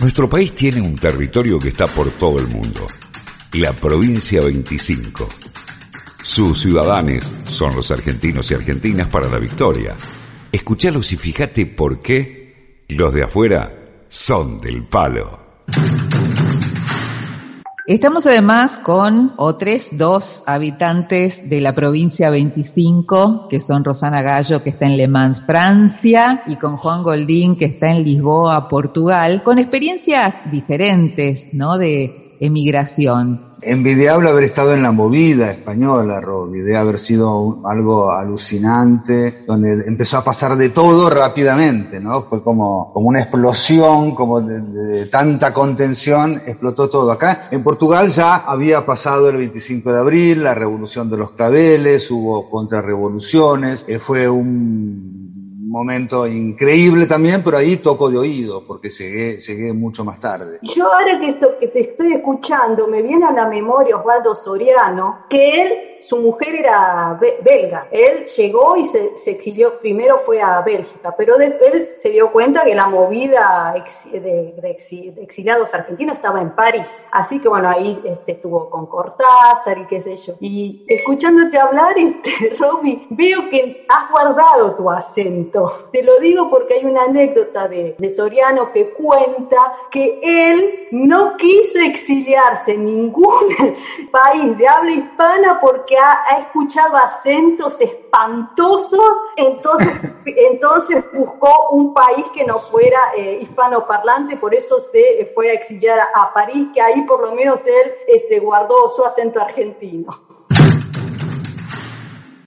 Nuestro país tiene un territorio que está por todo el mundo, la provincia 25. Sus ciudadanos son los argentinos y argentinas para la victoria. Escuchalos y fíjate por qué los de afuera son del palo. Estamos además con otros dos habitantes de la provincia 25, que son Rosana Gallo, que está en Le Mans, Francia, y con Juan Goldín, que está en Lisboa, Portugal, con experiencias diferentes, ¿no? De emigración. Envidiable haber estado en la movida española, Robbie, de haber sido algo alucinante, donde empezó a pasar de todo rápidamente, ¿no? Fue como, como una explosión, como de, tanta contención, explotó todo. Acá en Portugal ya había pasado el 25 de abril, la revolución de los claveles, hubo contrarrevoluciones, eh, fue un momento increíble también, pero ahí toco de oído, porque llegué, llegué mucho más tarde. Yo ahora que, esto, que te estoy escuchando, me viene a la memoria Osvaldo Soriano, que él su mujer era belga. Él llegó y se, exilió, primero fue a Bélgica, pero él se dio cuenta que la movida de, exiliados argentinos estaba en París. Así que bueno, ahí este, estuvo con Cortázar y qué sé yo. Y escuchándote hablar, este, Robbie, veo que has guardado tu acento. Te lo digo porque hay una anécdota de, de Soriano que cuenta que él no quiso exiliarse en ningún país de habla hispana porque que ha, escuchado acentos espantosos, entonces, entonces buscó un país que no fuera eh, hispanoparlante, por eso se fue a exiliar a, París, que ahí por lo menos él este, guardó su acento argentino.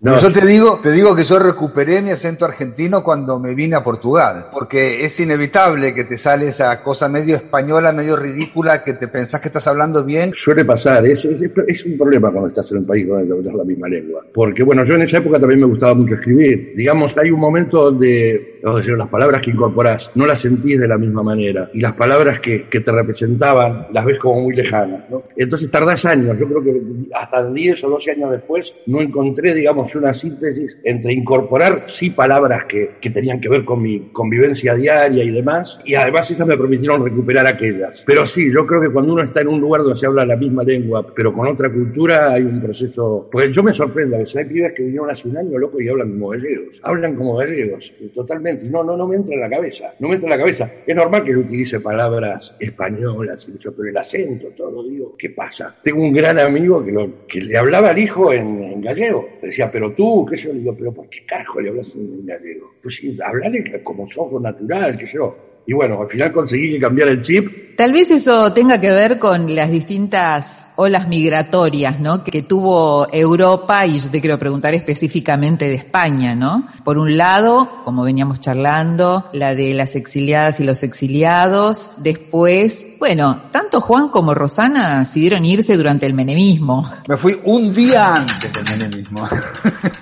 No, yo te digo, te digo que yo recuperé mi acento argentino cuando me vine a Portugal, porque es inevitable que te sale esa cosa medio española, medio ridícula, que te pensás que estás hablando bien. Suele pasar, es, es, un problema cuando estás en un país donde hablas la misma lengua. Porque bueno, yo en esa época también me gustaba mucho escribir. Digamos, hay un momento donde, vamos a decir, las palabras que incorporás no las sentís de la misma manera, y las palabras que, que te representaban las ves como muy lejanas, ¿no? Entonces tardás años, yo creo que hasta 10 o 12 años después no encontré, digamos, una síntesis entre incorporar, sí, palabras que, que, tenían que ver con mi convivencia diaria y demás, y además esas me permitieron recuperar aquellas. Pero sí, yo creo que cuando uno está en un lugar donde se habla la misma lengua, pero con otra cultura, hay un proceso... Pues yo me sorprendo, a veces hay pibes que vinieron hace un año, loco, y hablan como gallegos. Hablan como gallegos, totalmente. No, no, no me entra en la cabeza, no me entra en la cabeza. Es normal que yo utilice palabras españolas, pero el acento, todo, digo, ¿qué pasa? Tengo un gran amigo que, lo, que le hablaba al hijo en, en gallego. Decía, pero tú, qué sé yo, digo, pero ¿por qué carajo le hablas en gallego? Pues sí, hablale como sos natural, qué sé yo. Y bueno, al final conseguí cambiar el chip. Tal vez eso tenga que ver con las distintas olas migratorias, ¿no? Que tuvo Europa y yo te quiero preguntar específicamente de España, ¿no? Por un lado, como veníamos charlando, la de las exiliadas y los exiliados. Después, bueno, tanto Juan como Rosana decidieron irse durante el menemismo. Me fui un día antes del menemismo.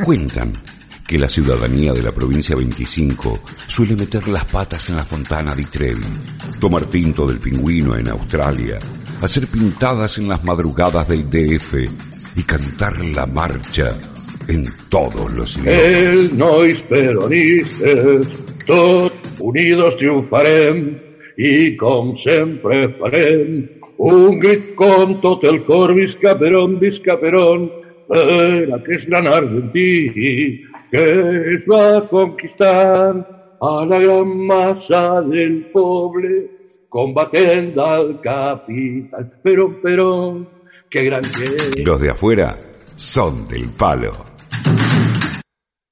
Cuentan que la ciudadanía de la provincia 25 suele meter las patas en la fontana di Trevi, tomar tinto del pingüino en Australia, hacer pintadas en las madrugadas del DF y cantar la marcha en todos los idiomas. El nois peronistes, todos unidos triunfarem y como siempre farem un grit con tot el cor visca Perón, visca Perón, per que es gran argentí que es va a conquistar a la gran masa del pobre, combatiendo al capital. Pero, pero, qué gran que Los de afuera son del palo.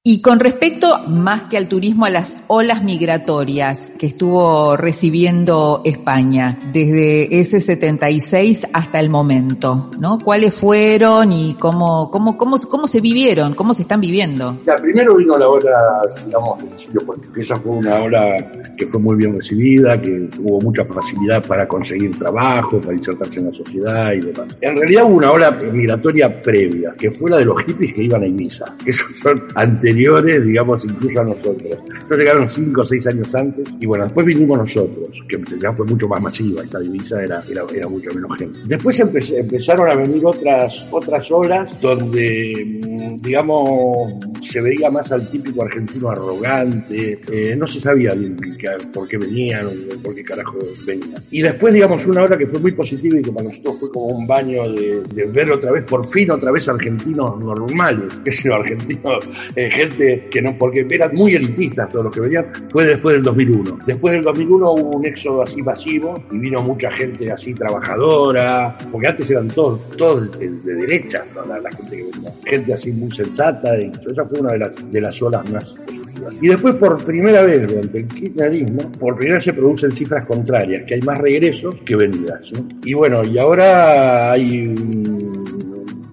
Y con respecto más que al turismo, a las olas migratorias que estuvo recibiendo España desde ese 76 hasta el momento, ¿no? ¿Cuáles fueron y cómo, cómo, cómo, cómo se vivieron, cómo se están viviendo? Ya, primero vino la ola, digamos, del siglo esa fue una ola que fue muy bien recibida, que tuvo mucha facilidad para conseguir trabajo, para insertarse en la sociedad y demás. En realidad hubo una ola migratoria previa, que fue la de los hippies que iban a Ibiza, esos son anteriores digamos, incluso a nosotros. Ellos llegaron cinco o seis años antes y bueno, después vinimos nosotros, que ya fue mucho más masiva, esta divisa era, era, mucho menos gente. Después empezaron a venir otras, otras olas donde, mm, digamos, se veía más al típico argentino arrogante, eh, no se sabía bien por qué venían por qué carajo venían. Y después, digamos, una hora que fue muy positiva y que para nosotros fue como un baño de, ver otra vez, por fin otra vez argentinos normales, que es argentinos, eh, gente que no, porque eran muy elitistas todos los que venían, fue después del 2001. Después del 2001 hubo un éxodo así masivo y vino mucha gente así trabajadora, porque antes eran todos, todos de, derecha, la, gente que venía, gente así muy sensata, y esa fue una de las, de las olas más positivas. Y después por primera vez durante el kirchnerismo, por primera vez se producen cifras contrarias, que hay más regresos que venidas. Y bueno, y ahora hay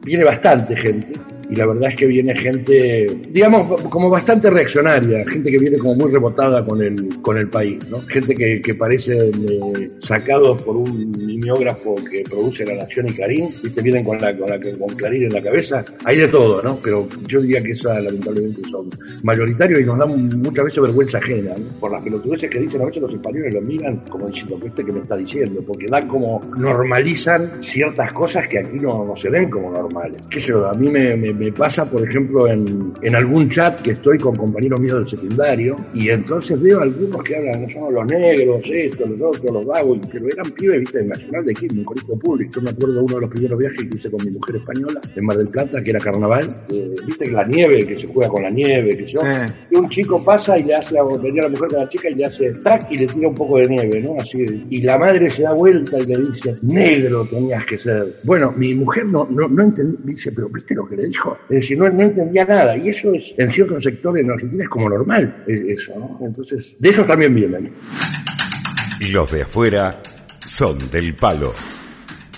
viene bastante gente y la verdad es que viene gente, digamos, como bastante reaccionaria, gente que viene como muy rebotada con el, con el país, ¿no? Gente que, que parece eh, sacados por un mimeógrafo que produce La Nación y Clarín, ¿viste? Vienen con, la, con, la, con Clarín en la cabeza, hay de todo, ¿no? Pero yo diría que esas lamentablemente son mayoritarios y nos dan muchas veces vergüenza ajena, ¿no? Por las pelotudeces que dicen a veces los españoles lo miran como diciendo, ¿este que me está diciendo? Porque dan como, normalizan ciertas cosas que aquí no, no se ven como normales. ¿Qué sé yo? A mí me, me me pasa, por ejemplo, en, en, algún chat que estoy con compañeros míos del secundario y entonces veo algunos que hablan, no son los negros, esto, los otros, los vagos, pero eran pibes, viste, de Nacional de Quilmes, un colegio público. Yo me acuerdo de uno de los primeros viajes que hice con mi mujer española en Mar del Plata, que era carnaval, eh, viste, la nieve, que se juega con la nieve, que yo. Y un chico pasa y le hace, venía la mujer con la chica y le hace tac y le tira un poco de nieve, ¿no? Así. Y la madre se da vuelta y le dice, negro tenías que ser. Bueno, mi mujer no, no, no entendí, dice, pero viste lo que le dijo. Es decir, no, no entendía nada. Y eso es, en ciertos sectores en Argentina es como normal, eso, ¿no? Entonces, de eso también vienen. Los de afuera son del palo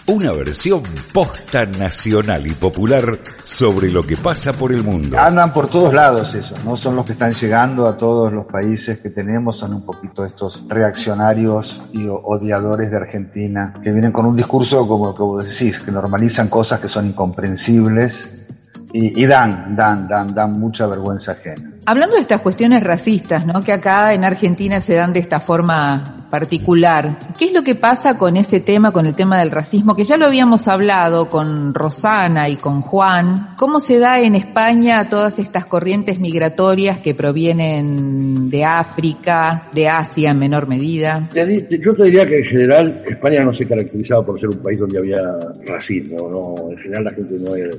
una versión posta nacional y popular sobre lo que pasa por el mundo. Andan por todos lados eso, no son los que están llegando a todos los países que tenemos, son un poquito estos reaccionarios y odiadores de Argentina que vienen con un discurso como, como decís, que normalizan cosas que son incomprensibles y, dan, dan, dan, dan mucha vergüenza ajena. Hablando de estas cuestiones racistas, ¿no? Que acá en Argentina se dan de esta forma particular. ¿Qué es lo que pasa con ese tema, con el tema del racismo? Que ya lo habíamos hablado con Rosana y con Juan. ¿Cómo se da en España todas estas corrientes migratorias que provienen de África, de Asia en menor medida? Yo te diría que en general España no se caracterizaba por ser un país donde había racismo, ¿no? En general la gente no era,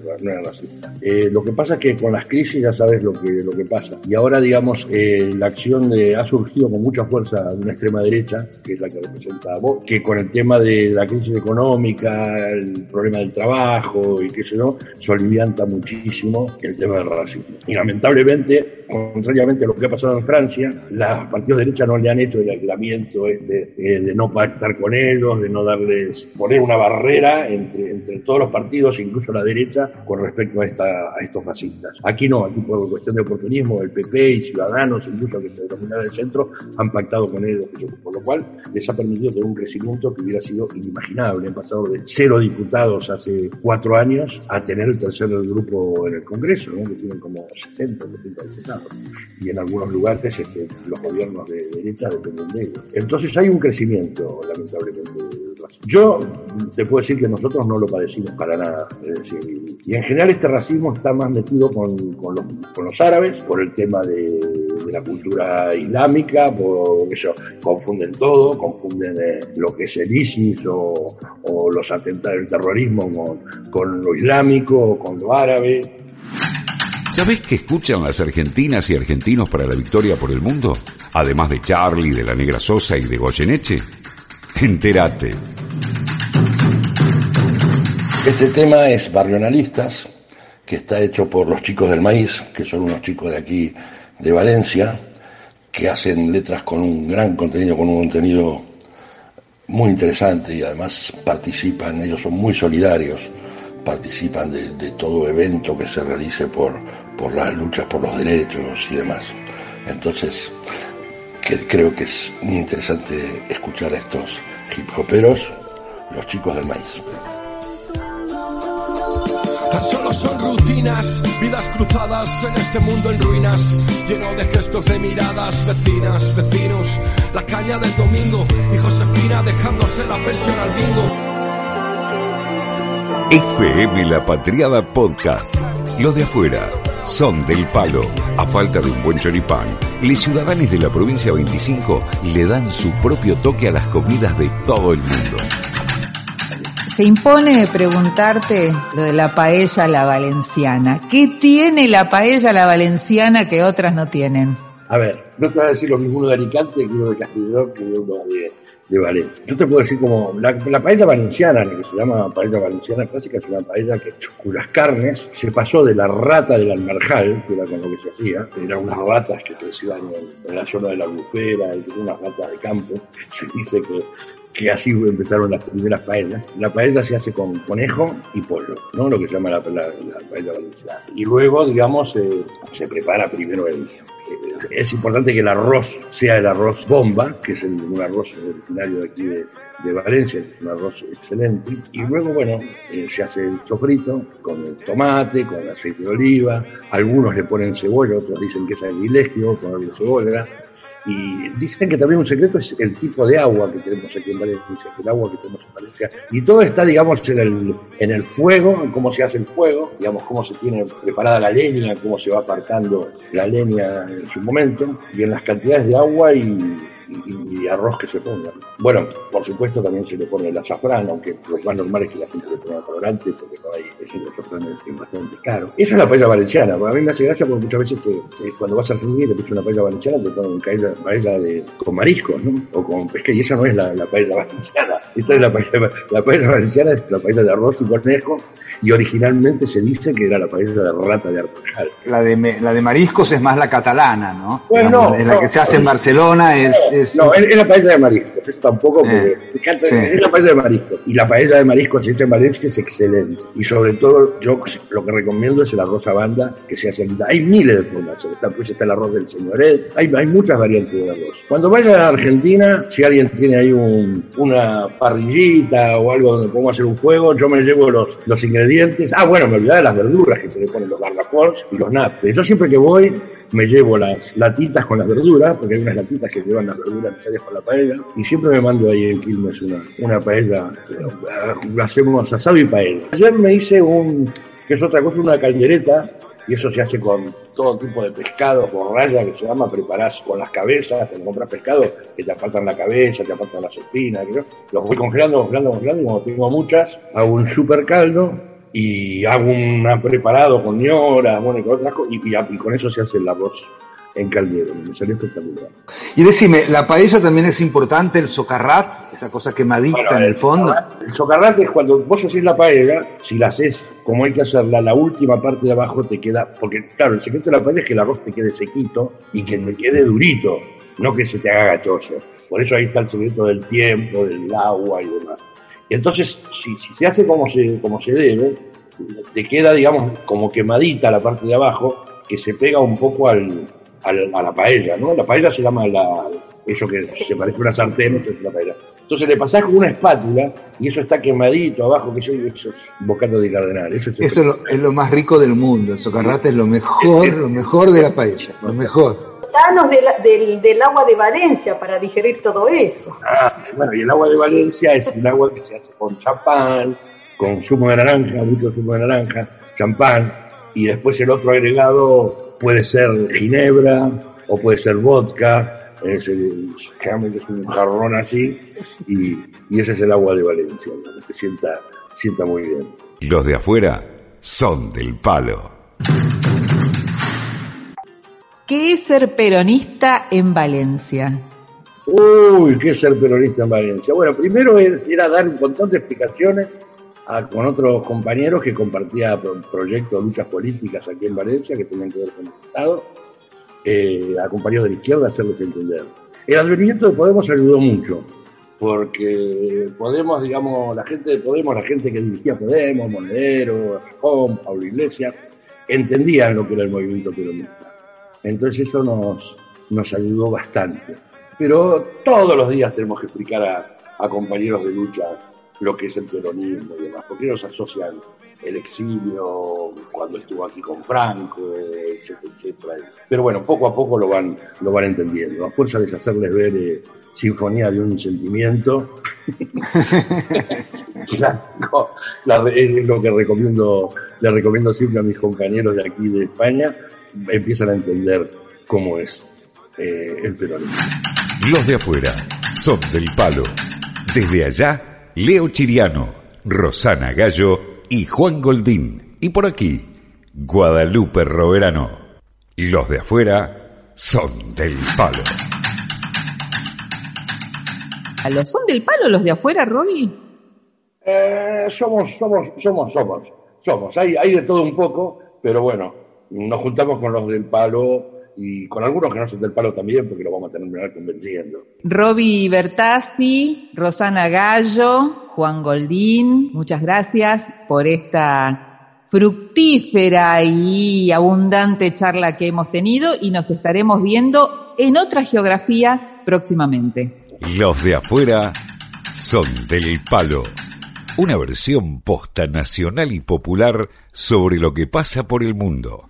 racista. Eh, lo que pasa es que con las crisis ya sabes lo que, lo que pasa y ahora, digamos, eh, la acción de, ha surgido con mucha fuerza de una extrema derecha, que es la que representa a vos, que con el tema de la crisis económica, el problema del trabajo y qué sé yo, solivianta muchísimo el tema del racismo. Y lamentablemente, contrariamente a lo que ha pasado en Francia, los partidos de derecha no le han hecho el aislamiento eh, de no pactar con ellos, de no darles, poner una barrera entre, entre todos los partidos, incluso la derecha, con respecto a, esta, a estos fascistas. Aquí no, aquí por cuestión de oportunismo, el PP y Ciudadanos, incluso que se denomina del centro, han pactado con ellos, por lo cual les ha permitido tener un crecimiento que hubiera sido inimaginable. Han pasado de cero diputados hace cuatro años a tener el tercer grupo en el Congreso, ¿no? que tienen como 60, 70 diputados. Y en algunos lugares este, los gobiernos de derecha dependen de ellos. Entonces hay un crecimiento, lamentablemente. Yo te puedo decir que nosotros no lo padecimos para nada. y en general este racismo está más metido con, con, los, con los árabes, por el tema de, la cultura islámica, por eso confunden todo, confunden eh, lo que es el ISIS o, los atentados del terrorismo con, con lo islámico o con lo árabe. ¿Sabés qué escuchan las argentinas y argentinos para la victoria por el mundo? Además de Charlie, de la Negra Sosa y de Goyeneche. Entérate. Este tema es Barrionalistas, que está hecho por los chicos del maíz, que son unos chicos de aquí de Valencia, que hacen letras con un gran contenido, con un contenido muy interesante y además participan, ellos son muy solidarios, participan de, todo evento que se realice por, por las luchas por los derechos y demás. Entonces, creo que es muy interesante escuchar a estos hip hoperos, los chicos del maíz. Tan solo son rutinas, vidas cruzadas en este mundo en ruinas, lleno de gestos de miradas, vecinas, vecinos, la caña del domingo y Josefina dejándose la pensión al bingo. FM La Patriada Podcast. Lo de afuera son del palo. A falta de un buen choripán, los ciudadanos de la provincia 25 le dan su propio toque a las comidas de todo el mundo. Se impone preguntarte lo de la paella la valenciana. ¿Qué tiene la paella la valenciana que otras no tienen? A ver, no te voy a decir lo mismo de Alicante que uno de Castellón que uno de, Valencia. Yo te puedo decir como la, la paella valenciana, que se llama paella valenciana clásica, es una paella que, cuyas carnes se pasó de la rata del almarjal, que era con lo que se hacía, eran unas ratas que crecían en, en la zona de la bufera, y unas ratas de campo. Se dice que que así empezaron las primeras paellas. La paella se hace con conejo y pollo, ¿no? Lo que se llama la, la, la paella valenciana. Y luego, digamos, eh, se prepara primero el... eh, Es importante que el arroz sea el arroz bomba, que es el, un arroz originario de aquí de, Valencia, es un arroz excelente. Y luego, bueno, eh, se hace el sofrito con el tomate, con aceite de oliva. Algunos le ponen cebolla, otros dicen que es sacrilegio ponerle cebolla. Y dicen que también un secreto es el tipo de agua que tenemos aquí en Valencia, el agua que tenemos en Valencia. Y todo está, digamos, en el, en el fuego, en cómo se hace el fuego, digamos, cómo se tiene preparada la leña, cómo se va apartando la leña en su momento, y en las cantidades de agua y, y, y arroz que se pongan. Bueno, por supuesto también se le pone el azafrán, aunque lo más normal es que la gente le ponga colorante, porque no hay, el azafrán es, bastante caro. Esa es la paella valenciana, a mí me hace gracia porque muchas veces eh, cuando vas a Argentina y te pides una paella valenciana te ponen paella, paella de, con mariscos, ¿no? O con pesca, y esa no es la, la paella valenciana, esa es la paella, la paella valenciana, es la paella de arroz y conejo, y originalmente se dice que era la paella de rata de arpajal. La de, la de mariscos es más la catalana, ¿no? Bueno, Digamos, no, es la no. que se hace en Barcelona, es... es- No, es, la paella de mariscos, eso tampoco, porque Eh, me encanta, sí. es la paella de mariscos. Y la paella de mariscos hecha en Valencia es excelente. Y sobre todo, yo lo que recomiendo es el arroz a banda que se hace en Hay miles de formas. Está, pues está el arroz del señoret, hay, hay muchas variantes de arroz. Cuando vaya a Argentina, si alguien tiene ahí un- una parrillita o algo donde podemos hacer un fuego, yo me llevo los, los ingredientes. Ah, bueno, me olvidaba de las verduras que se le ponen los y los napes. Yo siempre que voy, me llevo las latitas con las verduras, porque hay unas latitas que llevan las verduras necesarias para la paella, y siempre me mando ahí en Quilmes una, una paella, hacemos asado y paella. Ayer me hice un, que es otra cosa, una caldereta, y eso se hace con todo tipo de pescado, con raya, que se llama, preparás con las cabezas, cuando compras pescado, que te apartan la cabeza, te apartan las espinas, yo- los voy congelando, congelando, congelando, y como tengo muchas, hago un super caldo, y hago un preparado con ñora, bueno, y con otras cosas, y, y- y con eso se hace el arroz en caldero, me salió espectacular. Y decime, ¿la paella también es importante, el socarrat, esa cosa quemadita Bueno, en el fondo? El socarrate es cuando vos haces la paella, si la haces como hay que hacerla, la última parte de abajo te queda, porque claro, el secreto de la paella es que el arroz te quede sequito y que te quede durito, no que se te haga gachoso. Por eso ahí está el secreto del tiempo, del agua y demás. Y entonces, si, si se hace como se, como se debe, te queda, digamos, como quemadita la parte de abajo, que se pega un poco al, al- a la paella, ¿no? La paella se llama la, eso que se parece a una sartén, eso es la paella. Entonces le pasás con una espátula y eso está quemadito abajo, que eso, eso es bocado de cardenal. Eso es, Eso es lo, es lo más rico del mundo, el socarrat es lo mejor, lo mejor de la paella, lo mejor. Danos de la- del, del agua de Valencia para digerir todo eso. Ah, bueno, y el agua de Valencia es un agua que se hace con champán, con zumo de naranja, mucho zumo de naranja, champán, y después el otro agregado puede ser ginebra o puede ser vodka, es el, generalmente es un jarrón así, y, y ese es el agua de Valencia, ¿no? que sienta, sienta muy bien. Los de afuera son del palo. ¿Qué es ser peronista en Valencia? Uy, ¿qué es ser peronista en Valencia? Bueno, primero era dar un montón de explicaciones a- con otros compañeros que compartía pro- proyectos, luchas políticas aquí en Valencia que tenían que ver con el Estado, eh, a compañeros de la izquierda hacerles entender. El advenimiento de Podemos ayudó mucho, porque Podemos, digamos, la gente de Podemos, la gente que dirigía Podemos, Monedero, Rejón, Pablo Iglesias, entendían lo que era el movimiento peronista. Entonces eso nos, nos ayudó bastante. Pero todos los días tenemos que explicar a, a compañeros de lucha lo que es el peronismo y demás, porque ellos asocian el exilio cuando estuvo aquí con Franco, etcétera, etcétera. Pero bueno, poco a poco lo van, lo van entendiendo. A fuerza de hacerles ver eh, Sinfonía de un Sentimiento, es lo que recomiendo, le recomiendo siempre a mis compañeros de aquí de España, empiezan a entender cómo es eh, el peronismo. Los de afuera son del palo. Desde allá, Leo Chiriano, Rosana Gallo y Juan Goldín. Y por aquí, Guadalupe Roverano. Los de afuera son del palo. ¿A los son del palo los de afuera? Eh, somos, somos, somos, somos, somos. Hay, hay de todo un poco, pero bueno, nos juntamos con los del palo y con algunos que no son del palo también, porque lo vamos a tener que convenciendo. Roby Bertazzi, Rosana Gallo, Juan Goldín, muchas gracias por esta fructífera y abundante charla que hemos tenido y nos estaremos viendo en otra geografía próximamente. Los de afuera son del palo. Una versión posta nacional y popular sobre lo que pasa por el mundo.